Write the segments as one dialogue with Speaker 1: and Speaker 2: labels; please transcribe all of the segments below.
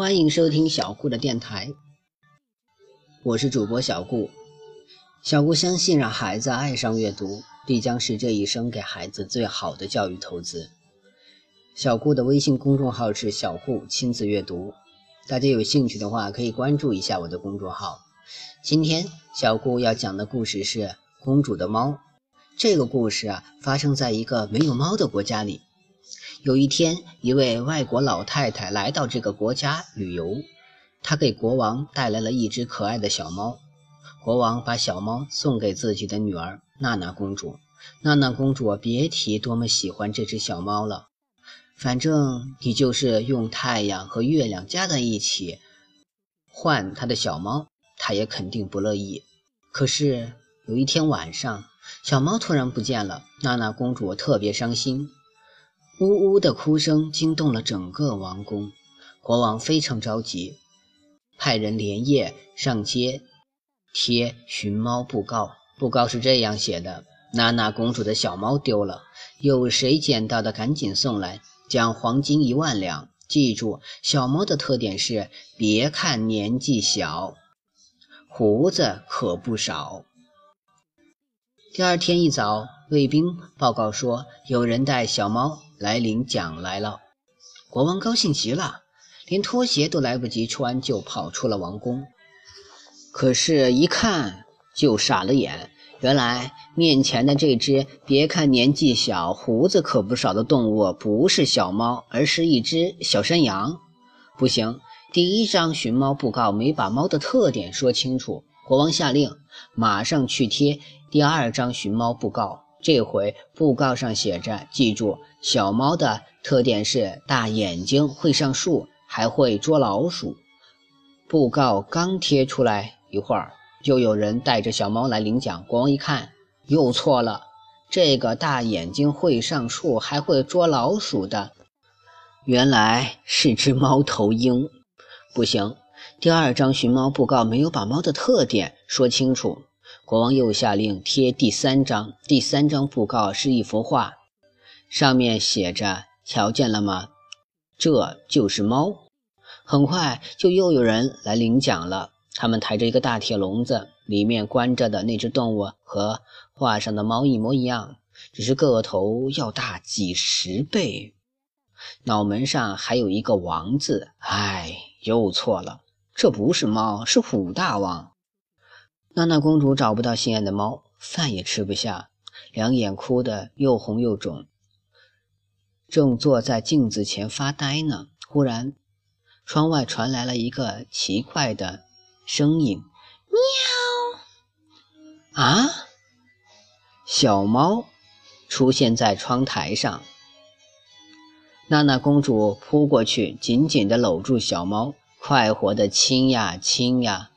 Speaker 1: 欢迎收听小顾的电台，我是主播小顾。小顾相信，让孩子爱上阅读，必将是这一生给孩子最好的教育投资。小顾的微信公众号是“小顾亲子阅读”，大家有兴趣的话可以关注一下我的公众号。今天小顾要讲的故事是《公主的猫》。这个故事啊，发生在一个没有猫的国家里。有一天，一位外国老太太来到这个国家旅游，她给国王带来了一只可爱的小猫。国王把小猫送给自己的女儿娜娜公主。娜娜公主别提多么喜欢这只小猫了。反正你就是用太阳和月亮加在一起换她的小猫，她也肯定不乐意。可是有一天晚上，小猫突然不见了，娜娜公主特别伤心。呜呜的哭声惊动了整个王宫，国王非常着急，派人连夜上街贴寻猫布告。布告是这样写的：娜娜公主的小猫丢了，有谁捡到的赶紧送来，奖黄金一万两。记住，小猫的特点是别看年纪小，胡子可不少。第二天一早，卫兵报告说有人带小猫。来领奖来了，国王高兴极了，连拖鞋都来不及穿，就跑出了王宫。可是，一看就傻了眼，原来面前的这只别看年纪小、胡子可不少的动物，不是小猫，而是一只小山羊。不行，第一张寻猫布告没把猫的特点说清楚。国王下令，马上去贴第二张寻猫布告。这回布告上写着：“记住，小猫的特点是大眼睛，会上树，还会捉老鼠。”布告刚贴出来一会儿，就有人带着小猫来领奖。国王一看，又错了。这个大眼睛会上树，还会捉老鼠的，原来是只猫头鹰。不行，第二张寻猫布告没有把猫的特点说清楚。国王又下令贴第三张。第三张布告是一幅画，上面写着：“瞧见了吗？这就是猫。”很快就又有人来领奖了。他们抬着一个大铁笼子，里面关着的那只动物和画上的猫一模一样，只是个头要大几十倍，脑门上还有一个王字。哎，又错了，这不是猫，是虎大王。娜娜公主找不到心爱的猫，饭也吃不下，两眼哭得又红又肿，正坐在镜子前发呆呢。忽然，窗外传来了一个奇怪的声音：“喵！”啊！小猫出现在窗台上，娜娜公主扑过去，紧紧地搂住小猫，快活地亲呀亲呀。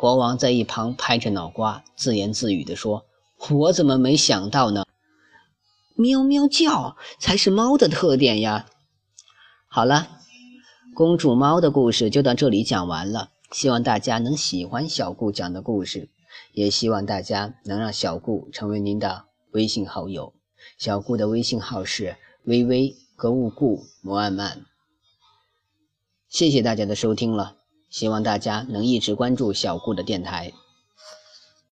Speaker 1: 国王在一旁拍着脑瓜，自言自语地说：“我怎么没想到呢？喵喵叫才是猫的特点呀！”好了，公主猫的故事就到这里讲完了。希望大家能喜欢小顾讲的故事，也希望大家能让小顾成为您的微信好友。小顾的微信号是微微格物顾摩安曼。谢谢大家的收听了。希望大家能一直关注小顾的电台。